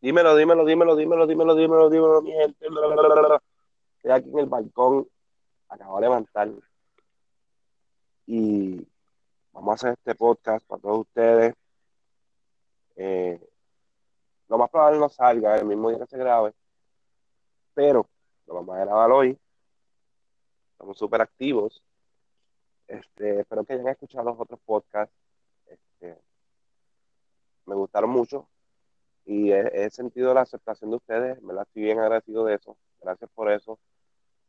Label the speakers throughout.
Speaker 1: Dímelo, dímelo, dímelo, dímelo, dímelo, dímelo, dímelo, mi gente. Estoy aquí en el balcón, acabo de levantar y vamos a hacer este podcast para todos ustedes. Eh, lo más probable no salga el mismo día que se grabe, pero lo vamos a grabar hoy. Estamos súper activos. Este, espero que hayan escuchado los otros podcasts. Este, me gustaron mucho y he, sentido la aceptación de ustedes, me la estoy bien agradecido de eso, gracias por eso.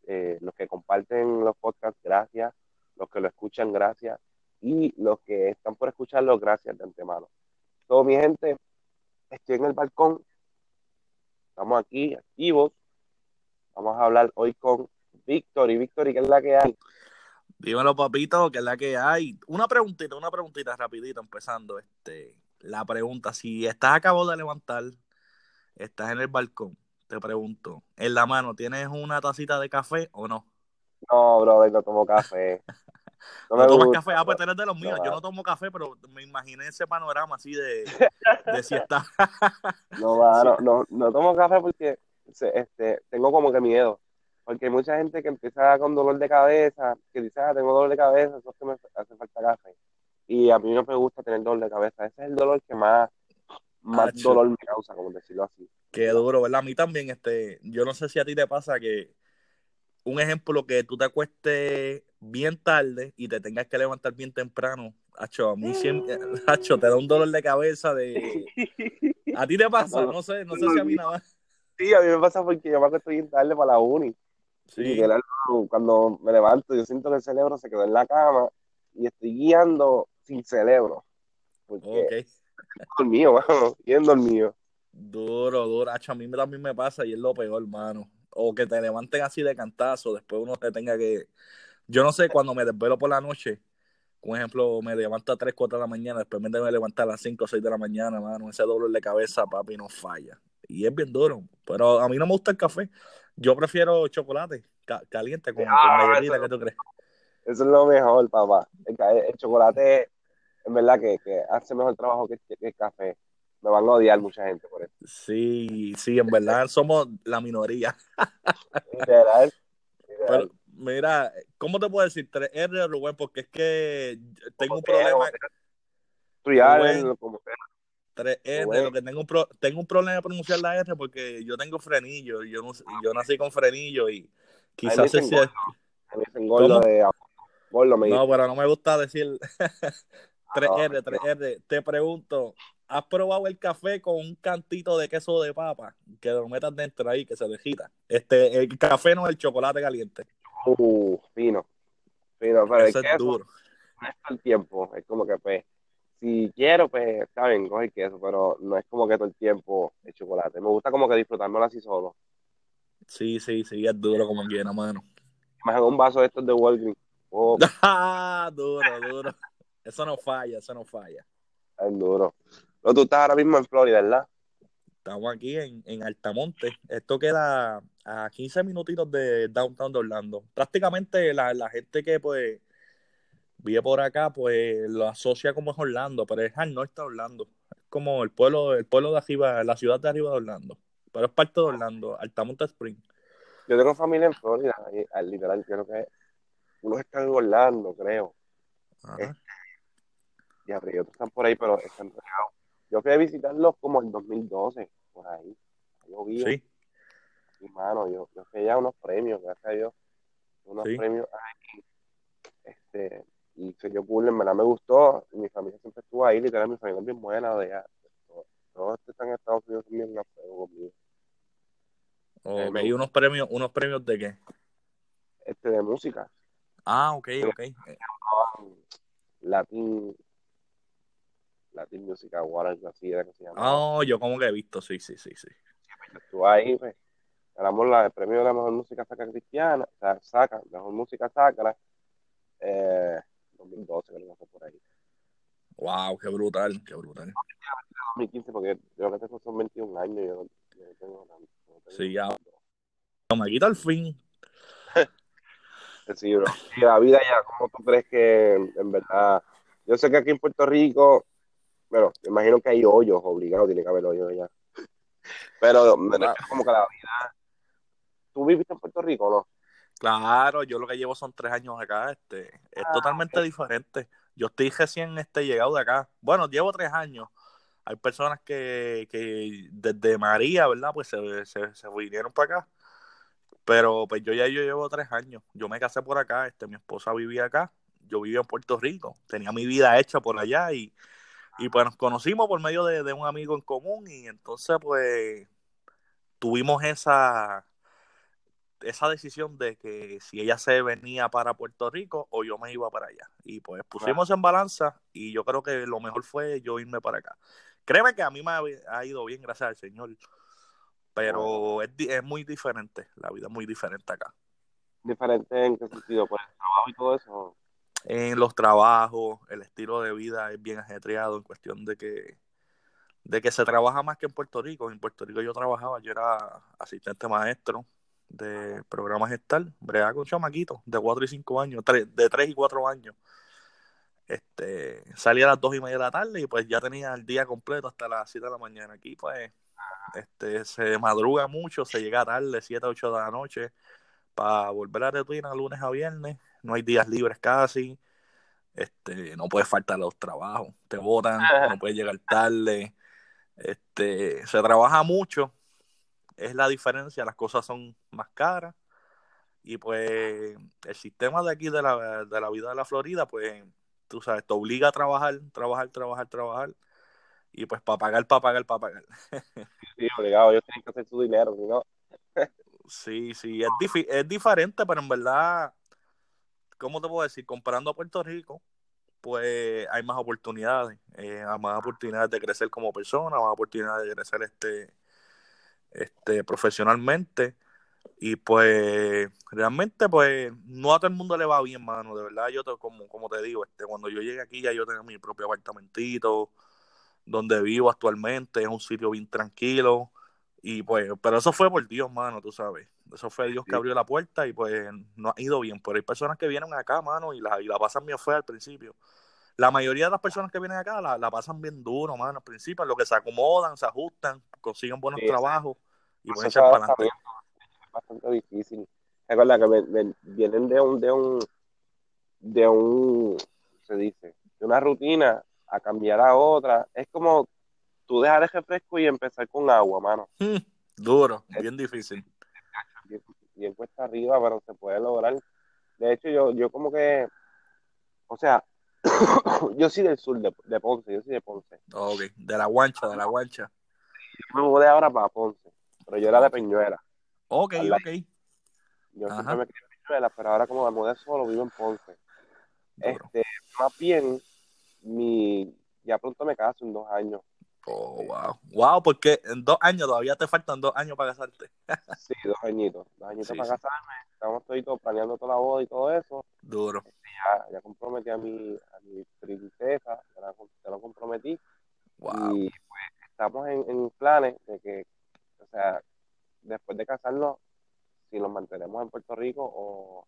Speaker 1: Eh, los que comparten los podcasts, gracias, los que lo escuchan, gracias, y los que están por escucharlo, gracias de antemano. Todo mi gente, estoy en el balcón, estamos aquí activos, vamos a hablar hoy con Víctor y Víctor, ¿y qué es la que hay?
Speaker 2: Dímelo, papito, que es la que hay. Una preguntita, una preguntita rapidita, empezando. Este, la pregunta, si estás acabado de levantar, estás en el balcón, te pregunto, en la mano, ¿tienes una tacita de café o no?
Speaker 1: No, brother, no tomo café.
Speaker 2: No, ¿No tomas café? Ah, pues eres de los míos. No, Yo no tomo café, pero me imaginé ese panorama así de, de si está.
Speaker 1: no, va, no, no, no tomo café porque este, tengo como que miedo. Porque hay mucha gente que empieza con dolor de cabeza, que dice, ah, tengo dolor de cabeza, eso es que me hace falta café y a mí no me gusta tener dolor de cabeza. Ese es el dolor que más, más dolor me causa, como decirlo así.
Speaker 2: Qué duro, ¿verdad? A mí también, este, yo no sé si a ti te pasa que un ejemplo que tú te acuestes bien tarde y te tengas que levantar bien temprano, Hacho, a mí siempre, Hacho, te da un dolor de cabeza de... ¿A ti te pasa? No, sé, no sé si a mí nada más.
Speaker 1: Sí, a mí me pasa porque yo me acuesto bien tarde para la uni. Sí. Y cuando me levanto, yo siento que el cerebro se quedó en la cama y estoy guiando sin cerebro. Porque okay. dormido, mano, bien dormido.
Speaker 2: Duro, duro. a mí también me pasa y es lo peor, hermano. O que te levanten así de cantazo, después uno se tenga que... Yo no sé, cuando me desvelo por la noche, por ejemplo, me levanto a 3, 4 de la mañana, después me tengo que levantar a las 5 o 6 de la mañana, mano, ese dolor de cabeza, papi, no falla. Y es bien duro. Pero a mí no me gusta el café. Yo prefiero chocolate ca caliente con, ah, con ¿qué tú crees?
Speaker 1: Eso es lo mejor, papá. El, el chocolate, en verdad, que, que, hace mejor trabajo que, que, el café. Me van a odiar mucha gente por eso.
Speaker 2: Sí, sí, en verdad somos la minoría. Literal. Pero, mira, ¿cómo te puedo decir? 3R, Rubén, porque es que tengo un problema.
Speaker 1: Rubén, como
Speaker 2: 3R, lo que tengo un, pro, tengo un problema de pronunciar la R porque yo tengo frenillo. Yo, no, yo nací con frenillo y quizás ese sea.
Speaker 1: de
Speaker 2: no, pero no me gusta decir 3R, 3R. Te pregunto, ¿has probado el café con un cantito de queso de papa? Que lo metas dentro ahí, que se dejita. Este, el café no es el chocolate caliente.
Speaker 1: Uh, fino. Fino, pero
Speaker 2: Eso
Speaker 1: el
Speaker 2: es duro.
Speaker 1: No es todo el tiempo. Es como que, pues, si quiero, pues, está bien, coge el queso, pero no es como que todo el tiempo el chocolate. Me gusta como que disfrutármelo así solo.
Speaker 2: Sí, sí, sí, es duro como quiera, mano.
Speaker 1: En un vaso de estos de Walgreens
Speaker 2: Oh. duro, duro. Eso no falla, eso no falla.
Speaker 1: Es duro. Pero tú estás ahora mismo en Florida, ¿verdad?
Speaker 2: Estamos aquí en, en Altamonte. Esto queda a 15 minutitos de downtown de Orlando. Prácticamente la, la gente que pues vive por acá, pues lo asocia como es Orlando, pero es al norte de Orlando. Es como el pueblo, el pueblo de arriba, la ciudad de arriba de Orlando. Pero es parte de Orlando, Altamonte Spring.
Speaker 1: Yo tengo familia en Florida, literal, creo que unos están en Orlando, creo. Este, y otros están por ahí, pero están regados. Yo fui a visitarlos como en 2012, por ahí. Yo vi. Sí. Y mano, yo, yo fui a unos premios, gracias a Dios. Unos premios. Este, y se dio cool, en verdad me gustó. Mi familia siempre estuvo ahí, literal, mi familia es bien buena. De allá. Todos están en Estados Unidos también juego conmigo.
Speaker 2: Oh, ¿Y unos premios, unos premios de qué?
Speaker 1: Este, de música.
Speaker 2: Ah, ok, ok.
Speaker 1: Latin, Latin Music Award, algo así era que se llama.
Speaker 2: Oh, yo como que he visto, sí, sí, sí, sí.
Speaker 1: Ahí, pues, ganamos la, el premio de la mejor música sacra cristiana, o sea, saca, mejor música sacra, eh, 2012, creo que fue por ahí.
Speaker 2: Wow, qué brutal, qué brutal.
Speaker 1: 2015, porque yo creo que son 21 años, yo yo no tengo, no tengo
Speaker 2: Sí, ya. Me quita el fin.
Speaker 1: Sí, bro. Y la vida ya, ¿cómo tú crees que en verdad? Yo sé que aquí en Puerto Rico, bueno, me imagino que hay hoyos obligados, tiene que haber hoyos allá. Pero me como que la vida. ¿Tú viviste en Puerto Rico o no?
Speaker 2: Claro, yo lo que llevo son tres años acá, este, es
Speaker 1: Ah,
Speaker 2: totalmente diferente. Yo estoy recién este, llegado de acá. Bueno, llevo tres años. Hay personas que, que desde María, ¿verdad? Pues se, se, se vinieron para acá. Pero pues yo ya yo llevo tres años. Yo me casé por acá, este, mi esposa vivía acá. Yo vivía en Puerto Rico. Tenía mi vida hecha por allá y, y pues nos conocimos por medio de, de un amigo en común y entonces pues tuvimos esa esa decisión de que si ella se venía para Puerto Rico o yo me iba para allá. Y pues pusimos en balanza y yo creo que lo mejor fue yo irme para acá. Créeme que a mí me ha, ha ido bien, gracias al Señor. Pero es, di- es muy diferente, la vida es muy diferente acá.
Speaker 1: ¿Diferente en qué sentido? ¿Por el trabajo y todo eso?
Speaker 2: En los trabajos, el estilo de vida es bien ajetreado en cuestión de que de que se trabaja más que en Puerto Rico. En Puerto Rico yo trabajaba, yo era asistente maestro de programas gestal, bregaba con chamaquitos de 4 y 5 años, de 3 y 4 años. Este, salía a las 2 y media de la tarde y pues ya tenía el día completo hasta las 7 de la mañana. Aquí pues este, se madruga mucho, se llega tarde, 7, 8 de la noche, para volver a la rutina lunes a viernes. No hay días libres casi. Este, no puedes faltar a los trabajos, te botan, no puedes llegar tarde. Este, se trabaja mucho, es la diferencia, las cosas son más caras. Y pues el sistema de aquí de la, de la vida de la Florida, pues tú sabes, te obliga a trabajar, trabajar, trabajar, trabajar. Y pues para pagar, para pagar, para pagar.
Speaker 1: Sí, obligado, ellos tienen que hacer su dinero, si no.
Speaker 2: Sí, sí, es, difi- es diferente, pero en verdad, ¿cómo te puedo decir? Comparando a Puerto Rico, pues hay más oportunidades, eh, hay más oportunidades de crecer como persona, más oportunidades de crecer este, este, profesionalmente. Y pues realmente pues no a todo el mundo le va bien, mano. De verdad, yo te- como, como te digo, este, cuando yo llegué aquí ya yo tenía mi propio apartamentito donde vivo actualmente, es un sitio bien tranquilo. Y pues, pero eso fue por Dios, mano, tú sabes. Eso fue Dios que abrió la puerta y pues no ha ido bien. Pero hay personas que vienen acá, mano, y la, y la pasan bien fea al principio. La mayoría de las personas que vienen acá la, la pasan bien duro, mano, al principio, en lo que se acomodan, se ajustan, consiguen buenos
Speaker 1: Sí,
Speaker 2: trabajos y pueden
Speaker 1: es
Speaker 2: echar para adelante.
Speaker 1: bastante difícil. Recuerda que ven- ven- vienen de un, de un, de un, se dice, de una rutina a cambiar a otra. Es como tú dejar el refresco y empezar con agua, mano.
Speaker 2: Mm, duro, bien difícil.
Speaker 1: Bien, bien cuesta arriba, pero se puede lograr. De hecho, yo, yo como que, o sea, yo soy del sur de, de Ponce, yo soy de Ponce.
Speaker 2: Ok, de la guancha, de la guancha.
Speaker 1: Yo me mudé ahora para Ponce, pero yo era de Peñuela.
Speaker 2: Ok,
Speaker 1: lado.
Speaker 2: ok.
Speaker 1: Yo
Speaker 2: Ajá.
Speaker 1: siempre me crié en Peñuela, pero ahora como me mudé solo, vivo en Ponce.
Speaker 2: Duro.
Speaker 1: Este, más bien, mi, ya pronto me caso en dos años.
Speaker 2: Oh, wow. Wow, porque en dos años todavía te faltan dos años para casarte.
Speaker 1: Sí, dos añitos. Dos añitos
Speaker 2: Sí,
Speaker 1: para
Speaker 2: sí.
Speaker 1: casarme. Estamos todos planeando toda la boda y todo eso.
Speaker 2: Duro.
Speaker 1: Ya, ya comprometí a mi, a mi princesa, ya, la, ya lo comprometí.
Speaker 2: Wow.
Speaker 1: Y pues estamos en, en planes de que, o sea, después de casarnos, si nos mantenemos en Puerto Rico o,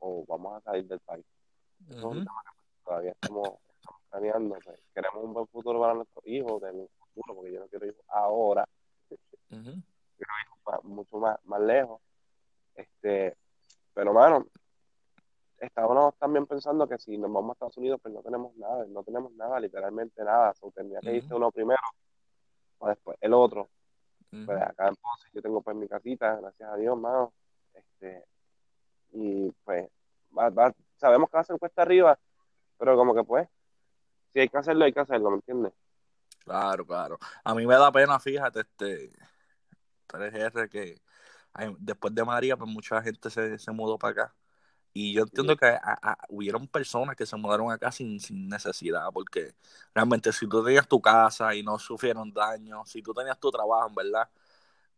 Speaker 1: o vamos a salir del país. Tema que todavía estamos planeando. pues. Queremos un buen futuro para nuestros hijos, de mi futuro, porque yo no quiero hijos ahora,
Speaker 2: Ujú.
Speaker 1: más- mucho más, más lejos. Este, pero mano, estábamos también pensando que si nos vamos a Estados Unidos, pues no tenemos nada, no tenemos nada, literalmente nada. So, tendría que irse uno primero, o después el otro. Pues acá en Ponce yo tengo pues mi casita, gracias a Dios, mano. Este, y pues va- va- sabemos que va a ser cuesta arriba, pero como que pues, si hay que hacerlo, hay que hacerlo, ¿me entiendes?
Speaker 2: Claro, claro. A mí me da pena, fíjate, este 3R que después de María, pues mucha gente se, se mudó para acá. Y yo entiendo que a- a- hubieron personas que se mudaron acá sin, sin necesidad, porque realmente si tú tenías tu casa y no sufrieron daño, si tú tenías tu trabajo, en verdad,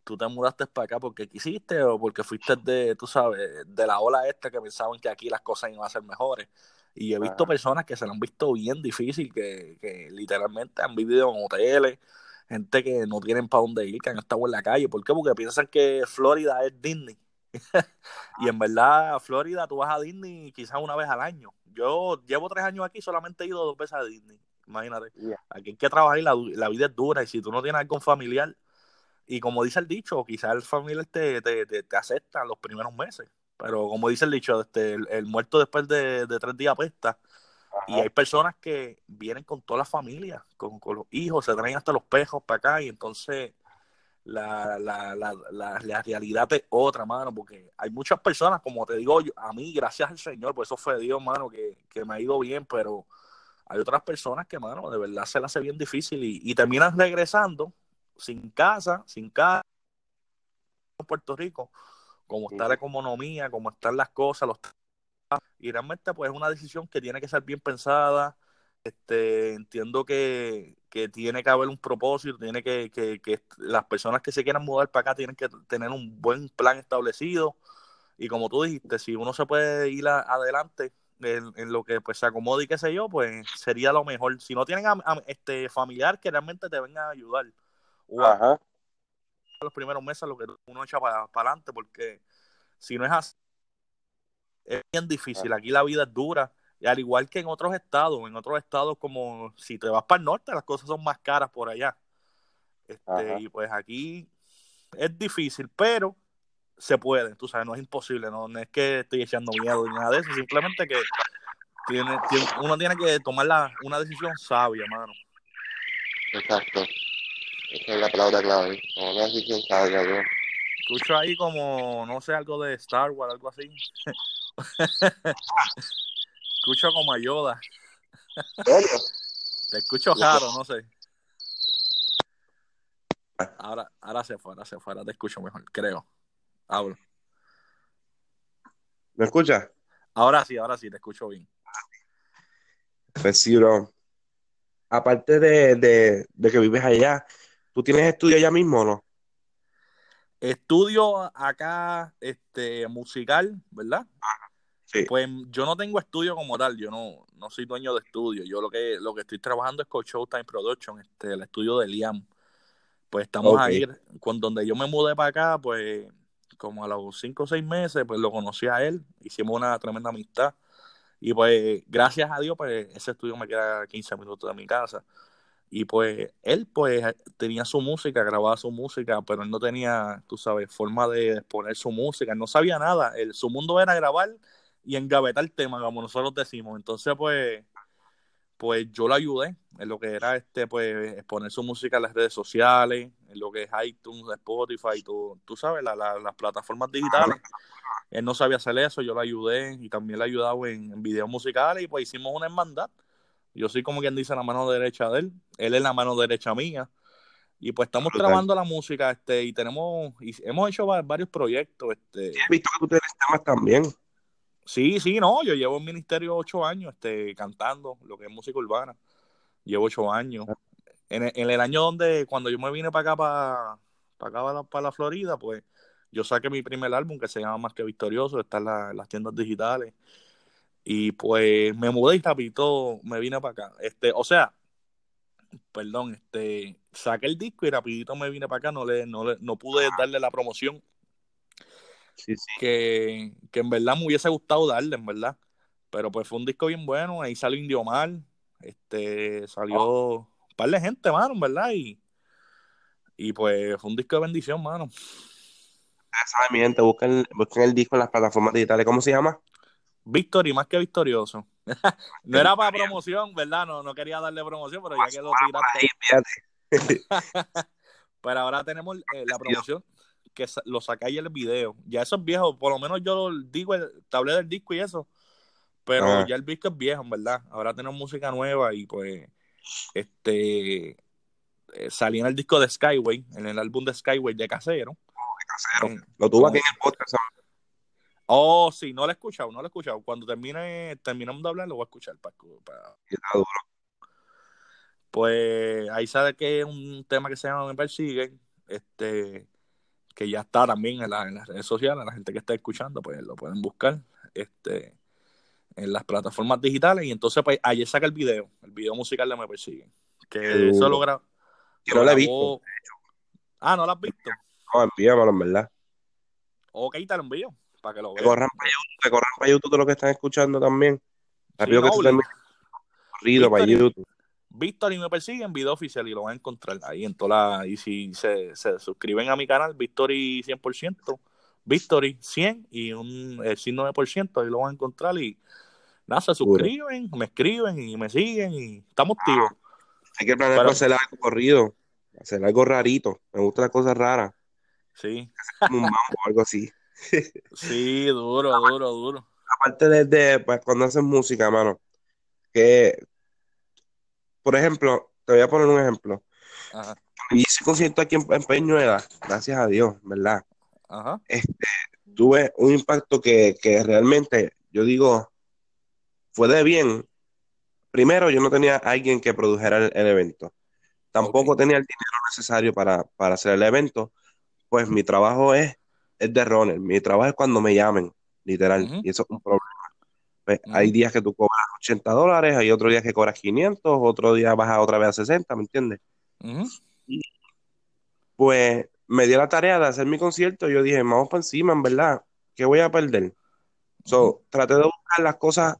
Speaker 2: tú te mudaste para acá porque quisiste o porque fuiste de, tú sabes, de la ola esta que pensaban que aquí las cosas iban a ser mejores. Y he visto
Speaker 1: Ajá.
Speaker 2: personas que se lo han visto bien difícil, que, que literalmente han vivido en hoteles, gente que no tienen para dónde ir, que han estado en la calle. ¿Por qué? Porque piensan que Florida es Disney. y en verdad, Florida, tú vas a Disney quizás una vez al año. Yo llevo tres años aquí, solamente he ido dos veces a Disney. Imagínate. Aquí hay que trabajar y la, la vida es dura. Y si tú no tienes algún familiar y como dice el dicho, quizás el familiar te, te, te, te, acepta los primeros meses, pero como dice el dicho, este, el, el muerto después de, de, tres días apesta. Y hay personas que vienen con toda la familia, con, con, los hijos, se traen hasta los pejos para acá y entonces la, la, la, la, la realidad es otra, mano, porque hay muchas personas, como te digo, yo, a mí, gracias al Señor, por eso fue Dios, mano, que, que me ha ido bien, pero hay otras personas que, mano, de verdad se la hace bien difícil y, y terminan regresando sin casa, sin casa en Puerto Rico, como está la economía, como están las cosas, los y realmente pues es una decisión que tiene que ser bien pensada. Este, entiendo que, que tiene que haber un propósito, tiene que, que, que, las personas que se quieran mudar para acá tienen que tener un buen plan establecido. Y como tú dijiste, si uno se puede ir a, adelante en, en, lo que pues se acomode y qué sé yo, pues sería lo mejor. Si no tienen a, a, este familiar que realmente te venga a ayudar, o los primeros meses lo que uno echa para, para adelante, porque si no es así, es bien difícil. Aquí la vida es dura. Y al igual que en otros estados, en otros estados como si te vas para el norte, las cosas son más caras por allá. Este, y pues aquí es difícil, pero se puede, tú sabes, no es imposible, no, no es que estoy echando miedo ni nada de eso, simplemente que tiene, tiene, uno tiene que tomar la, una decisión sabia, mano.
Speaker 1: Exacto. Esa es la palabra clave. Una decisión sabia, bro.
Speaker 2: Escucho ahí como, no sé, algo de Star Wars, algo así. escucho como a Yoda. Te escucho raro, no sé. Ahora, ahora se fue, ahora se fue, ahora te escucho mejor, creo. Hablo.
Speaker 1: ¿Me escuchas?
Speaker 2: Ahora sí, ahora sí, te escucho bien.
Speaker 1: Pues sí, bro. Aparte de, de, de que vives allá, ¿tú tienes estudio allá mismo o no?
Speaker 2: Estudio acá, este, musical, ¿verdad?
Speaker 1: Sí.
Speaker 2: Pues yo no tengo estudio como tal, yo no, no soy dueño de estudio. Yo lo que, lo que estoy trabajando es con Showtime Production, este, el estudio de Liam. Pues estamos
Speaker 1: Okay.
Speaker 2: ahí, cuando donde yo me mudé para acá, pues como a los cinco o seis meses, pues lo conocí a él, hicimos una tremenda amistad. Y pues, gracias a Dios, pues ese estudio me queda a 15 minutos de mi casa. Y pues él pues tenía su música, grababa su música, pero él no tenía, tú sabes, forma de exponer su música, él no sabía nada. Él, su mundo era grabar y engavetar el tema, como nosotros decimos. Entonces, pues, pues yo lo ayudé en lo que era este, pues, exponer su música en las redes sociales, en lo que es iTunes, Spotify, tú, tú sabes, la, la, las plataformas digitales. Él no sabía hacer eso, yo lo ayudé y también le he ayudado en, en videos musicales y pues hicimos una hermandad. Yo soy como quien dice la mano derecha de él, él es la mano derecha mía. Y pues estamos
Speaker 1: Total.
Speaker 2: trabajando la música, este, y tenemos, y hemos hecho va- varios proyectos, este,
Speaker 1: He visto que tú tienes temas también.
Speaker 2: sí, sí, no, yo llevo en ministerio ocho años, este, cantando lo que es música urbana. Llevo ocho años. En el, en el año donde, cuando yo me vine para acá, para, para acá, para la, para la Florida, pues yo saqué mi primer álbum que se llama Más que Victorioso, está en, la- en las tiendas digitales. Y pues me mudé y rapidito me vine para acá. Este, o sea, perdón, este, saqué el disco y rapidito me vine para acá, no le, no le, no pude darle la promoción
Speaker 1: Sí, sí.
Speaker 2: que, que en verdad me hubiese gustado darle, en verdad. Pero pues fue un disco bien bueno, ahí salió Indio Mar, este, salió un par de gente, mano, en verdad, y, y pues fue un disco de bendición, mano.
Speaker 1: Ustedes saben, mi gente, busquen, busquen el disco en las plataformas digitales. ¿Cómo se llama?
Speaker 2: Victory más que victorioso. no era para promoción, ¿verdad? No, no quería darle promoción, pero ya que lo tiraste.
Speaker 1: Ahí, fíjate.
Speaker 2: Pero ahora tenemos eh, la promoción que lo sacáis el video. Ya eso es viejo, por lo menos yo digo, el, del disco y eso. Pero
Speaker 1: Ajá.
Speaker 2: ya el disco es viejo, en verdad. Ahora tenemos música nueva y pues este eh, salí en el disco de Skyway, en el álbum de Skyway de Casero.
Speaker 1: Casero.
Speaker 2: Eh,
Speaker 1: Lo tuvo
Speaker 2: con-
Speaker 1: aquí en el podcast. ¿sabes?
Speaker 2: Oh, sí, no lo he escuchado, no lo he escuchado. Cuando termine, terminamos de hablar, lo voy a escuchar. Para. Pues ahí sabe que es un tema que se llama Me Persiguen, este, que ya está también en, la- en las redes sociales, la gente que está escuchando, pues lo pueden buscar este, en las plataformas digitales. Y entonces, pues ayer saca el video, el video musical de Me Persiguen, que eso lo, gra-
Speaker 1: Yo no lo he
Speaker 2: grabó- Ah, ¿no lo has visto?
Speaker 1: No, envíamelo, en verdad.
Speaker 2: Ok, te lo envío, para que lo
Speaker 1: Que
Speaker 2: veas.
Speaker 1: corran para YouTube, que corran para YouTube de lo que están escuchando también.
Speaker 2: Sí, no.
Speaker 1: Corrido para. YouTube.
Speaker 2: Victory me persiguen, video oficial y lo van a encontrar ahí en toda la... Y si se, se suscriben a mi canal, Victory 100%, Victory 100 y un el signo de por ciento, ahí lo van a encontrar y nada, se suscriben, me escriben y me siguen y estamos activos.
Speaker 1: Hay que planear para hacer algo corrido, hacer algo rarito. Me gusta las cosas raras.
Speaker 2: Sí.
Speaker 1: Como un mambo o algo así.
Speaker 2: Sí, duro, duro, duro.
Speaker 1: Aparte de, pues, cuando hacen música, mano, que, por ejemplo, te voy a poner un ejemplo. Ajá. Hice concierto aquí en, Peñuela, gracias a Dios, ¿verdad?
Speaker 2: Ajá.
Speaker 1: Este, tuve un impacto que, que realmente, yo digo, fue de bien. Primero, yo no tenía alguien que produjera el, evento. Tampoco tenía el dinero necesario para, para, hacer el evento. Pues mi trabajo es, es de runner. Mi trabajo es cuando me llamen, literal. Y eso es un problema. Pues, hay días que tú cobras 80 dólares, hay otros días que cobras 500, otro día bajas otra vez a 60, ¿me entiendes? pues me dio la tarea de hacer mi concierto y yo dije, vamos para encima, en verdad, ¿qué voy a perder? So, traté de buscar las cosas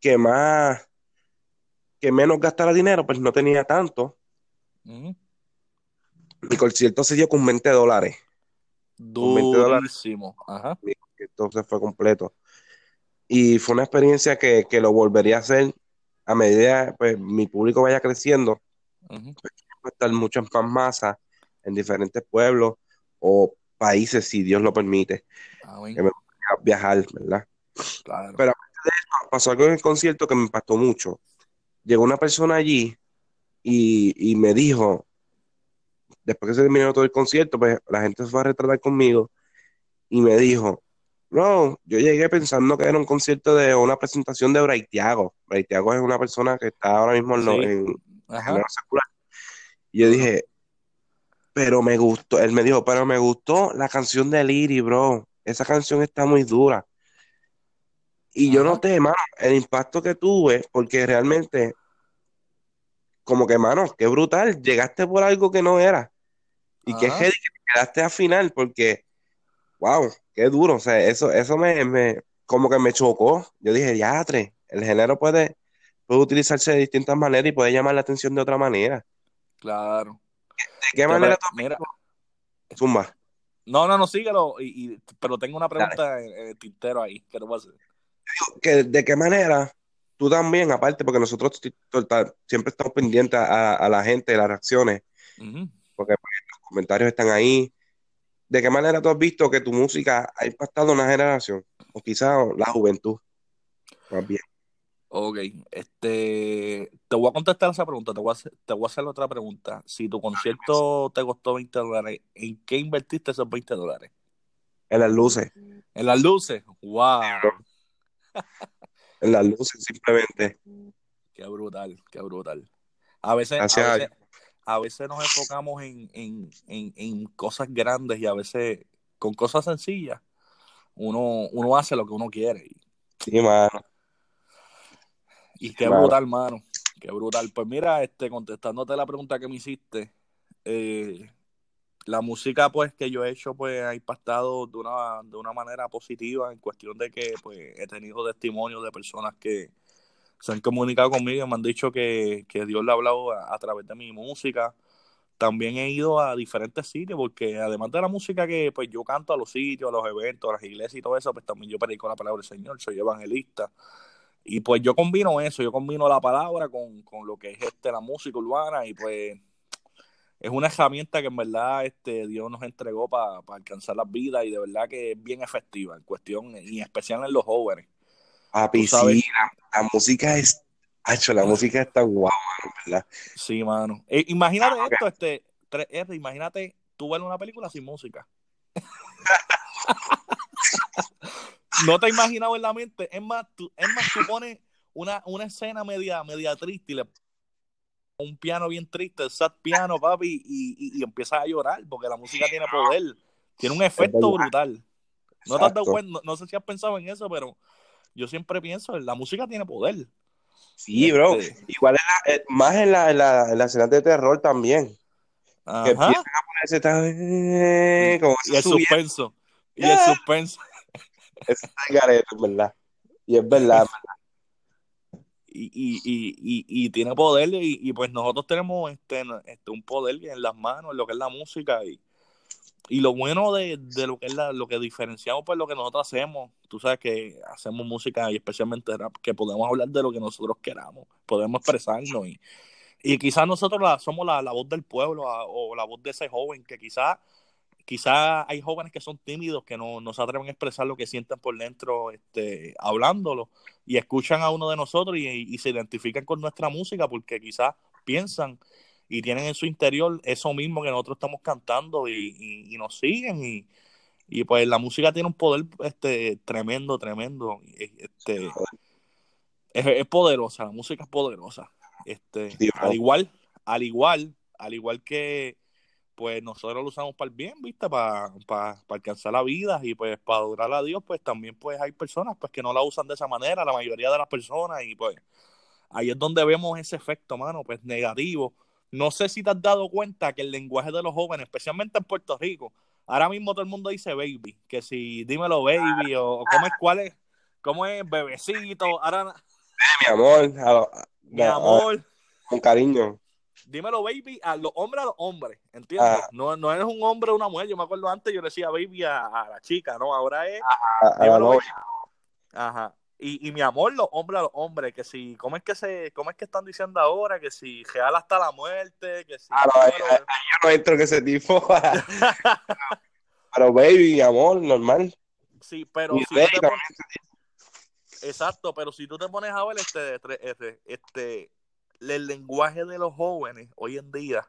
Speaker 1: que más, que menos gastara dinero, pues no tenía tanto. Mi concierto se dio con 20 dólares.
Speaker 2: Durísimo. Ajá.
Speaker 1: Entonces fue completo. Y fue una experiencia que, lo volvería a hacer a medida pues mi público vaya creciendo. Uh estar mucho en más masa en diferentes pueblos o países, si Dios lo permite.
Speaker 2: Ah, que
Speaker 1: me viajar, ¿verdad?
Speaker 2: Claro.
Speaker 1: Pero pasó algo en el concierto que me impactó mucho. Llegó una persona allí y, y me dijo, después que se terminó todo el concierto, pues la gente se fue a retratar conmigo y me dijo, no, yo llegué pensando que era un concierto de una presentación de Braithiago. Braithiago es una persona que está ahora mismo en, en, secular. Y yo dije, pero me gustó, él me dijo, pero me gustó la canción de Liri, bro. Esa canción está muy dura. Y yo noté, mano, el impacto que tuve, porque realmente, como que, mano, qué brutal, llegaste por algo que no era. Y qué heavy que quedaste al final, porque, wow, qué duro. O sea, eso, eso me, me como que me chocó. Yo dije, diatre, el género puede, puede utilizarse de distintas maneras y puede llamar la atención de otra manera.
Speaker 2: Claro.
Speaker 1: ¿De qué manera tú
Speaker 2: mira,
Speaker 1: Zumba.
Speaker 2: No, no, no, síguelo, y, pero tengo una pregunta en, el tintero ahí, ¿qué a hacer?
Speaker 1: que de qué manera tú también, aparte, porque nosotros siempre estamos pendientes a, la gente, las reacciones, porque pues, comentarios están ahí. ¿De qué manera tú has visto que tu música ha impactado una generación? O quizás la juventud, más bien.
Speaker 2: Ok, este, te voy a contestar esa pregunta, te voy a hacer, te voy a hacer otra pregunta. Si tu concierto te costó 20 dólares, ¿en qué invertiste esos 20 dólares?
Speaker 1: En las luces.
Speaker 2: En las luces, wow
Speaker 1: en las luces simplemente.
Speaker 2: Qué brutal, qué brutal. A veces, a veces, nos enfocamos en, en, en, cosas grandes y a veces con cosas sencillas uno, uno hace lo que uno quiere.
Speaker 1: Sí, mano.
Speaker 2: Y qué brutal, mano. Qué brutal. Pues mira, este, contestándote la pregunta que me hiciste, eh, la música pues que yo he hecho pues ha impactado de una, de una manera positiva en cuestión de que pues he tenido testimonios de personas que se han comunicado conmigo y me han dicho que, Dios le ha hablado a, través de mi música. También he ido a diferentes sitios porque además de la música que pues yo canto a los sitios, a los eventos, a las iglesias y todo eso, pues también yo predico la palabra del Señor, soy evangelista. Y pues yo combino eso, yo combino la palabra con, con lo que es este, la música urbana y pues es una herramienta que en verdad este, Dios nos entregó para alcanzar las vidas y de verdad que es bien efectiva en cuestión, y en especial en los jóvenes.
Speaker 1: Papi, sí, la, música es, hecho, la música está guau, ¿verdad?
Speaker 2: Sí, mano. Eh, imagínate esto, este, 3R, imagínate tú ver una película sin música. no te he imaginado en la mente. Es más, tú, es más, tú pones una, una escena media, media triste y le un piano bien triste, el sad piano, papi, y, y, empiezas a llorar porque la música tiene poder, tiene un efecto brutal. No, te no, sé si has pensado en eso, pero yo siempre pienso, la música tiene poder.
Speaker 1: Sí, bro. Este Igual eh, más en la, en, la, en la escena de terror también. Que empiezan a ponerse tan... Eh, como
Speaker 2: y el suspenso. Y el suspenso.
Speaker 1: Es verdad. Y es verdad.
Speaker 2: y, y, y, y, tiene poder y, pues nosotros tenemos este, este, un poder en las manos, en lo que es la música y, y lo bueno de, de, lo que es la, lo que diferenciamos pues lo que nosotros hacemos, tú sabes que hacemos música y especialmente rap, que podemos hablar de lo que nosotros queramos, podemos expresarnos y, y quizás nosotros la, somos la, la voz del pueblo o la voz de ese joven que quizás quizás hay jóvenes que son tímidos, que no, no, se atreven a expresar lo que sienten por dentro este, hablándolo y escuchan a uno de nosotros y, se identifican con nuestra música porque quizás piensan y tienen en su interior eso mismo que nosotros estamos cantando y, nos siguen y, y, pues la música tiene un poder este tremendo, tremendo. Este, es, es poderosa, la música es poderosa. Este, al igual, al igual, al igual que pues nosotros lo usamos para el bien, ¿viste? Para, para, alcanzar la vida y pues para adorar a Dios, pues también pues hay personas pues que no la usan de esa manera, la mayoría de las personas y pues ahí es donde vemos ese efecto, mano, pues negativo. No sé si te has dado cuenta que el lenguaje de los jóvenes, especialmente en Puerto Rico, ahora mismo todo el mundo dice baby, que si dímelo baby o, cómo es, cuál es, cómo es bebecito, ahora...
Speaker 1: mi amor,
Speaker 2: mi amor.
Speaker 1: Con cariño
Speaker 2: dímelo baby a los hombres a los hombres, ¿entiendes? Ah. No, no eres un hombre o una mujer. Yo me acuerdo antes, yo decía baby a, la chica, ¿no? Ahora es. Ajá. Ajá. Y, y, mi amor, los hombres a los hombres, que si, ¿cómo es que se, cómo es que están diciendo ahora? Que si real hasta la muerte, que si.
Speaker 1: Ah, no, yo no entro en ese tipo. pero baby, amor, normal.
Speaker 2: Sí, pero si pones... Exacto, pero si tú te pones a ver este, este, este el lenguaje de los jóvenes hoy en día,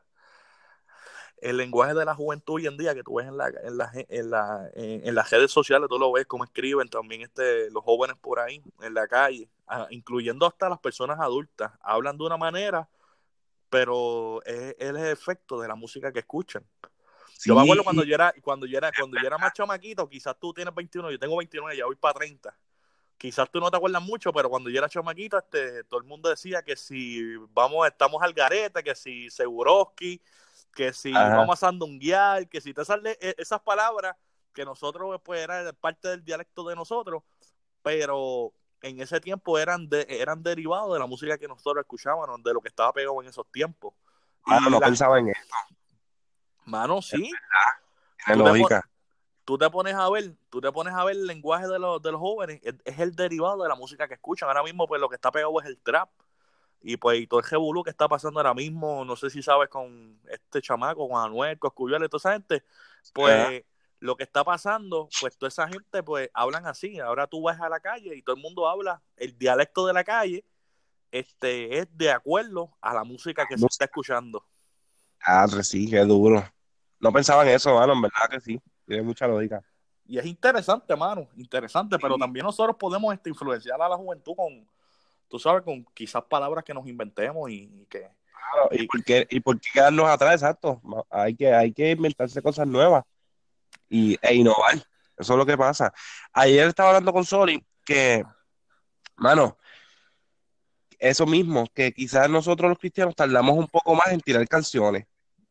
Speaker 2: el lenguaje de la juventud hoy en día que tú ves en, la, en, la, en, la, en, las redes sociales, tú lo ves como escriben también este, los jóvenes por ahí, en la calle, incluyendo hasta las personas adultas, hablan de una manera, pero es, el efecto de la música que escuchan. Yo me acuerdo cuando yo era, cuando yo era, cuando yo era más chamaquito, quizás tú tienes 21, yo tengo 29, ya voy para 30 quizás tú no te acuerdas mucho, pero cuando yo era chamaquito, este, todo el mundo decía que si vamos, estamos al garete, que si Seguroski, que si vamos a sandunguear, que si te salen esas palabras que nosotros, pues, eran parte del dialecto de nosotros, pero en ese tiempo eran de, eran derivados de la música que nosotros escuchábamos, de lo que estaba pegado en esos tiempos.
Speaker 1: Mano, no pensaba en esto.
Speaker 2: Mano, sí.
Speaker 1: Es lógica
Speaker 2: tú te pones a ver, tú te pones a ver el lenguaje de los, de los jóvenes, es, el derivado de la música que escuchan. Ahora mismo, pues lo que está pegado es el trap. Y pues y todo el revolú que está pasando ahora mismo, no sé si sabes con este chamaco, con Anuel, con Cuyuel y toda esa gente, pues lo que está pasando, pues toda esa gente pues hablan así. Ahora tú vas a la calle y todo el mundo habla, el dialecto de la calle este es de acuerdo a la música que se está escuchando.
Speaker 1: Ah, sí, qué duro. No pensaba en eso, mano, en verdad que sí. Tiene mucha lógica.
Speaker 2: Y es interesante, mano, interesante, pero también nosotros podemos este, influenciar a la juventud con, tú sabes, con quizás palabras que nos inventemos y, que...
Speaker 1: y, por qué, y por qué quedarnos atrás, exacto. Hay que, hay que inventarse cosas nuevas y, e innovar. Eso es lo que pasa. Ayer estaba hablando con Soli que, mano, eso mismo, que quizás nosotros los cristianos tardamos un poco más en tirar canciones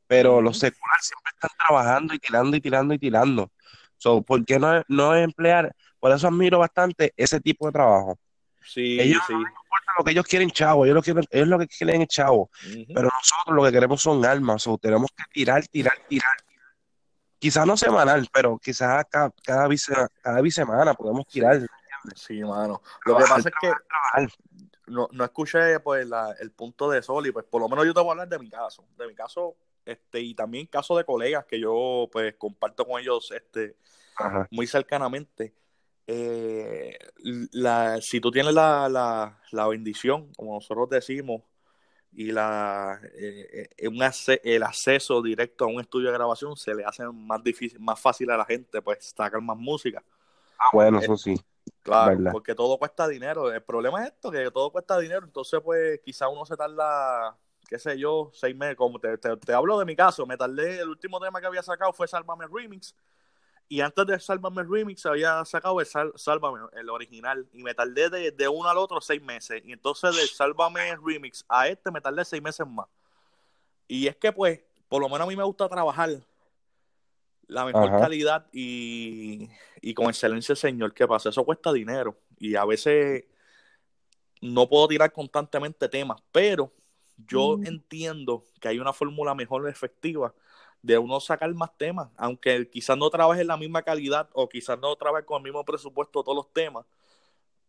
Speaker 1: pero los seculares siempre están trabajando y tirando y tirando y tirando. So, ¿Por qué no, no emplear? Por eso admiro bastante ese tipo de trabajo.
Speaker 2: Sí,
Speaker 1: ellos
Speaker 2: sí.
Speaker 1: no lo que ellos quieren, chavo, ellos lo, quieren, ellos lo que quieren es chavo, pero nosotros lo que queremos son almas, o tenemos que tirar, tirar, tirar. Quizás no semanal, pero quizás cada, cada, cada bisemana podemos tirar.
Speaker 2: Sí, mano. Lo que pasa es que no, no escuché pues, la, el punto de Sol y pues por lo menos yo te voy a hablar de mi caso. De mi caso, este, y también caso de colegas que yo pues comparto con ellos este, muy cercanamente. Eh, la, si tú tienes la, la, la, bendición, como nosotros decimos, y la, eh, eh, un el acceso directo a un estudio de grabación se le hace más difícil, más fácil a la gente, pues sacar más música.
Speaker 1: Ah, bueno, eso sí.
Speaker 2: Claro, porque todo cuesta dinero. El problema es esto, que todo cuesta dinero, entonces pues quizá uno se tarda qué sé yo, seis meses, como te, te, hablo de mi caso, me tardé, el último tema que había sacado fue Sálvame Remix, y antes de Sálvame Remix había sacado el Sálvame, el original, y me tardé de, de, uno al otro seis meses, y entonces de Sálvame Remix a este me tardé seis meses más. Y es que pues, por lo menos a mí me gusta trabajar la mejor calidad y, y con excelencia, señor, ¿qué pasa? Eso cuesta dinero, y a veces no puedo tirar constantemente temas, pero yo entiendo que hay una fórmula mejor efectiva de uno sacar más temas, aunque quizás no trabaje en la misma calidad o quizás no trabaje con el mismo presupuesto todos los temas.